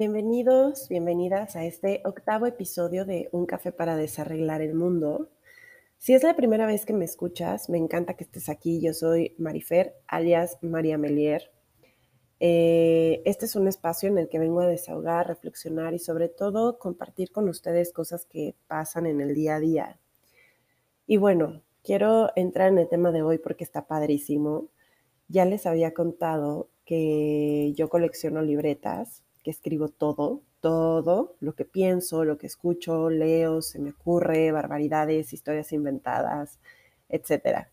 Bienvenidos, bienvenidas a este octavo episodio de Un café para desarreglar el mundo. Si es la primera vez que me escuchas, me encanta que estés aquí. Yo soy Marifer, alias María Melier. Eh, este es un espacio en el que vengo a desahogar, reflexionar y sobre todo compartir con ustedes cosas que pasan en el día a día. Y bueno, quiero entrar en el tema de hoy porque está padrísimo. Ya les había contado que yo colecciono libretas que escribo todo, todo, lo que pienso, lo que escucho, leo, se me ocurre, barbaridades, historias inventadas, etc.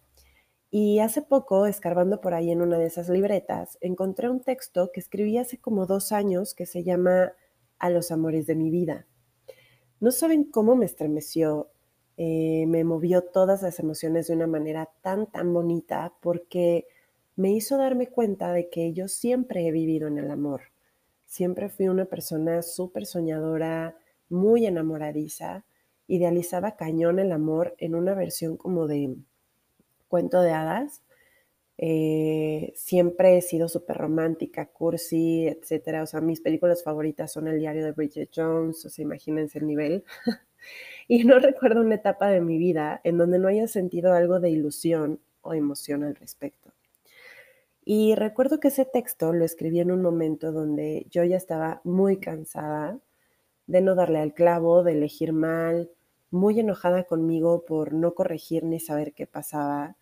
Y hace poco, escarbando por ahí en una de esas libretas, encontré un texto que escribí hace como dos años que se llama A los amores de mi vida. No saben cómo me estremeció, eh, me movió todas las emociones de una manera tan, tan bonita porque me hizo darme cuenta de que yo siempre he vivido en el amor Siempre fui una persona súper soñadora, muy enamoradiza, idealizaba cañón el amor en una versión como de cuento de hadas. Eh, siempre he sido súper romántica, cursi, etcétera. O sea, mis películas favoritas son El diario de Bridget Jones, o sea, imagínense el nivel. y no recuerdo una etapa de mi vida en donde no haya sentido algo de ilusión o emoción al respecto. Y recuerdo que ese texto lo escribí en un momento donde yo ya estaba muy cansada de no darle al clavo, de elegir mal, muy enojada conmigo por no corregir ni saber qué pasaba,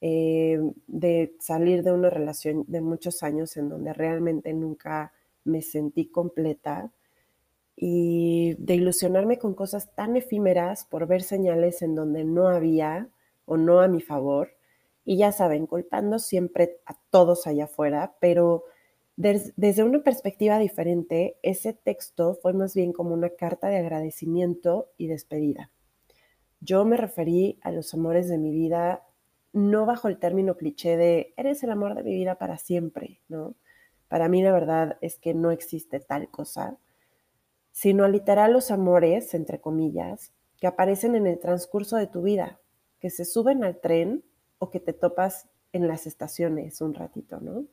eh, de salir de una relación de muchos años en donde realmente nunca me sentí completa y de ilusionarme con cosas tan efímeras por ver señales en donde no había o no a mi favor y ya saben, culpando siempre a todos allá afuera, pero desde una perspectiva diferente, ese texto fue más bien como una carta de agradecimiento y despedida. Yo me referí a los amores de mi vida no bajo el término cliché de eres el amor de mi vida para siempre, ¿no? Para mí la verdad es que no existe tal cosa, sino literal los amores, entre comillas, que aparecen en el transcurso de tu vida, que se suben al tren o que te topas en las estaciones un ratito, ¿no?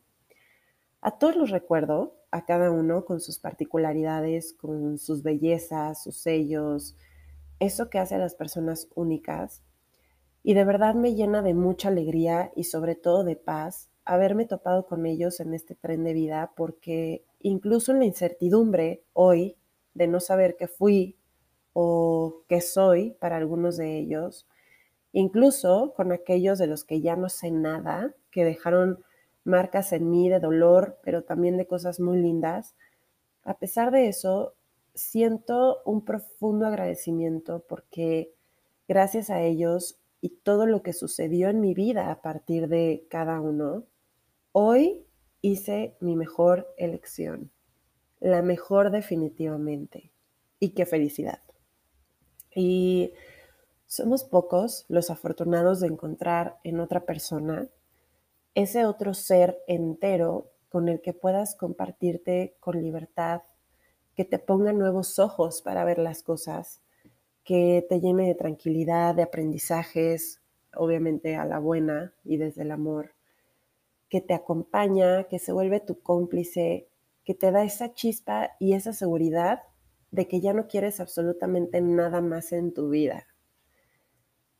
A todos los recuerdo, a cada uno con sus particularidades, con sus bellezas, sus sellos, eso que hace a las personas únicas. Y de verdad me llena de mucha alegría y sobre todo de paz haberme topado con ellos en este tren de vida, porque incluso en la incertidumbre hoy de no saber qué fui o qué soy para algunos de ellos, incluso con aquellos de los que ya no sé nada, que dejaron marcas en mí de dolor, pero también de cosas muy lindas. A pesar de eso, siento un profundo agradecimiento porque gracias a ellos y todo lo que sucedió en mi vida a partir de cada uno, hoy hice mi mejor elección, la mejor definitivamente. Y qué felicidad. Y somos pocos los afortunados de encontrar en otra persona ese otro ser entero con el que puedas compartirte con libertad, que te ponga nuevos ojos para ver las cosas, que te llene de tranquilidad, de aprendizajes, obviamente a la buena y desde el amor, que te acompaña, que se vuelve tu cómplice, que te da esa chispa y esa seguridad de que ya no quieres absolutamente nada más en tu vida.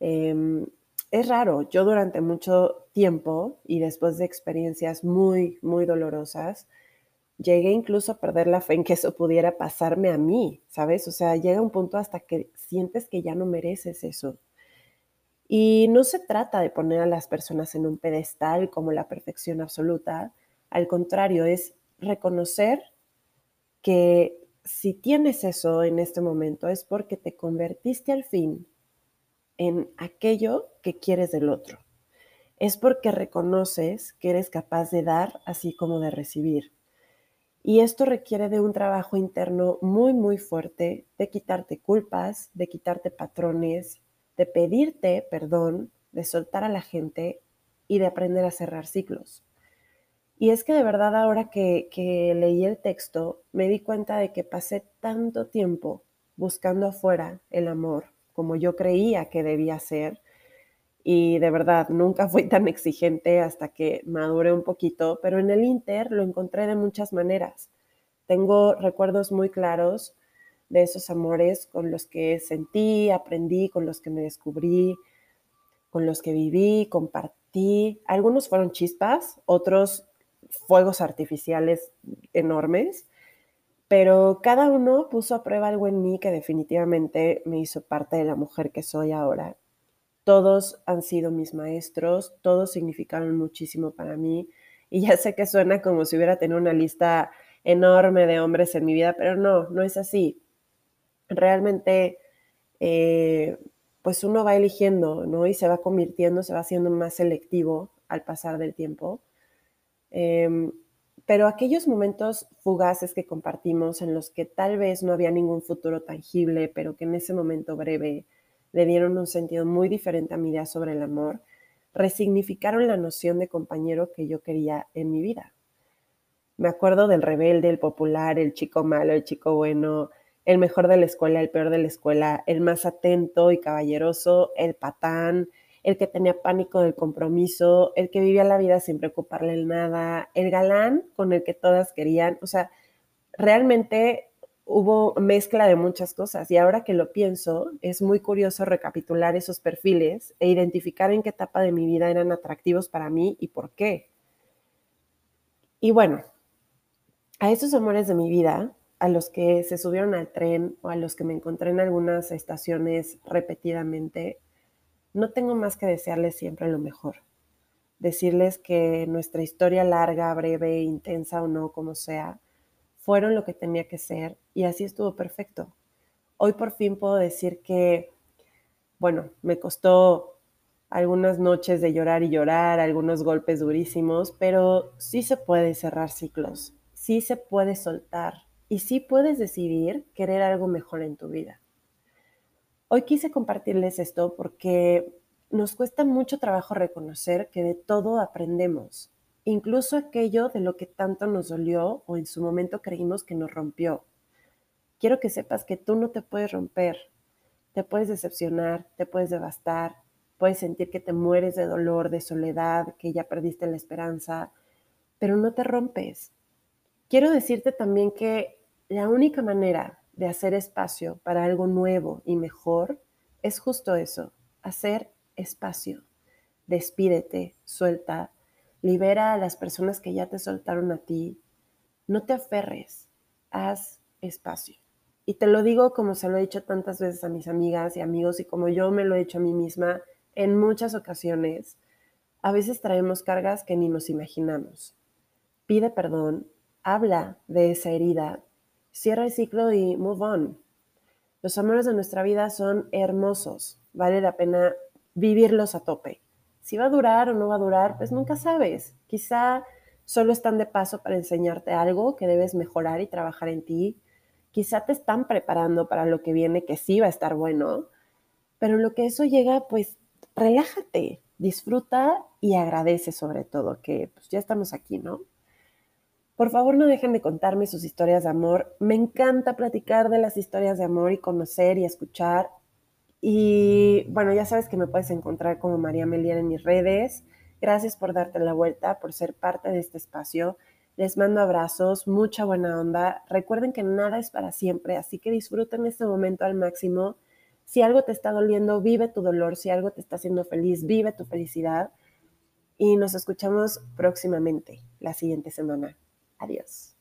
Em, es raro, yo durante mucho tiempo y después de experiencias muy, muy dolorosas, llegué incluso a perder la fe en que eso pudiera pasarme a mí, ¿sabes? O sea, llega un punto hasta que sientes que ya no mereces eso. Y no se trata de poner a las personas en un pedestal como la perfección absoluta, al contrario, es reconocer que si tienes eso en este momento es porque te convertiste al fin en aquello que quieres del otro. Es porque reconoces que eres capaz de dar así como de recibir. Y esto requiere de un trabajo interno muy, muy fuerte, de quitarte culpas, de quitarte patrones, de pedirte perdón, de soltar a la gente y de aprender a cerrar ciclos. Y es que de verdad ahora que, que leí el texto, me di cuenta de que pasé tanto tiempo buscando afuera el amor, como yo creía que debía ser. Y de verdad, nunca fui tan exigente hasta que maduré un poquito, pero en el Inter lo encontré de muchas maneras. Tengo recuerdos muy claros de esos amores con los que sentí, aprendí, con los que me descubrí, con los que viví, compartí. Algunos fueron chispas, otros fuegos artificiales enormes, pero cada uno puso a prueba algo en mí que definitivamente me hizo parte de la mujer que soy ahora. Todos han sido mis maestros, todos significaron muchísimo para mí y ya sé que suena como si hubiera tenido una lista enorme de hombres en mi vida, pero no, no es así. Realmente, eh, pues uno va eligiendo, ¿no? Y se va convirtiendo, se va haciendo más selectivo al pasar del tiempo. Em, pero aquellos momentos fugaces que compartimos en los que tal vez no había ningún futuro tangible, pero que en ese momento breve le dieron un sentido muy diferente a mi idea sobre el amor, resignificaron la noción de compañero que yo quería en mi vida. Me acuerdo del rebelde, el popular, el chico malo, el chico bueno, el mejor de la escuela, el peor de la escuela, el más atento y caballeroso, el patán, el que tenía pánico del compromiso, el que vivía la vida sin preocuparle el nada, el galán con el que todas querían. O sea, realmente hubo mezcla de muchas cosas y ahora que lo pienso, es muy curioso recapitular esos perfiles e identificar en qué etapa de mi vida eran atractivos para mí y por qué. Y bueno, a esos amores de mi vida, a los que se subieron al tren o a los que me encontré en algunas estaciones repetidamente, no tengo más que desearles siempre lo mejor. Decirles que nuestra historia larga, breve, intensa o no, como sea, fueron lo que tenía que ser y así estuvo perfecto. Hoy por fin puedo decir que, bueno, me costó algunas noches de llorar y llorar, algunos golpes durísimos, pero sí se puede cerrar ciclos sí se puede soltar y sí puedes decidir querer algo mejor en tu vida. Hoy quise compartirles esto porque nos cuesta mucho trabajo reconocer que de todo aprendemos, incluso aquello de lo que tanto nos dolió o en su momento creímos que nos rompió. Quiero que sepas que tú no te puedes romper, te puedes decepcionar, te puedes devastar, puedes sentir que te mueres de dolor, de soledad, que ya perdiste la esperanza, pero no te rompes, quiero decirte también que la única manera de hacer espacio para algo nuevo y mejor es justo eso, hacer espacio. Despídete, suelta, libera a las personas que ya te soltaron a ti. No te aferres, haz espacio. Y te lo digo como se lo he dicho tantas veces a mis amigas y amigos y como yo me lo he dicho a mí misma en muchas ocasiones. A veces traemos cargas que ni nos imaginamos. Pide perdón, habla de esa herida, cierra el ciclo y move on. Los amores de nuestra vida son hermosos, vale la pena vivirlos a tope. Si va a durar o no va a durar, pues nunca sabes. Quizá solo están de paso para enseñarte algo que debes mejorar y trabajar en ti. Quizá te están preparando para lo que viene, que sí va a estar bueno. Pero lo que eso llega, pues relájate, disfruta y agradece sobre todo que pues, ya estamos aquí, ¿no? Por favor, no dejen de contarme sus historias de amor. Me encanta platicar de las historias de amor y conocer y escuchar. Y bueno, ya sabes que me puedes encontrar como María Meliana en mis redes. Gracias por darte la vuelta, por ser parte de este espacio. Les mando abrazos, mucha buena onda. Recuerden que nada es para siempre, así que disfruten este momento al máximo. Si algo te está doliendo, vive tu dolor. Si algo te está haciendo feliz, vive tu felicidad. Y nos escuchamos próximamente, la siguiente semana. Adiós.